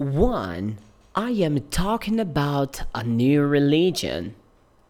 1. I am talking about a new religion.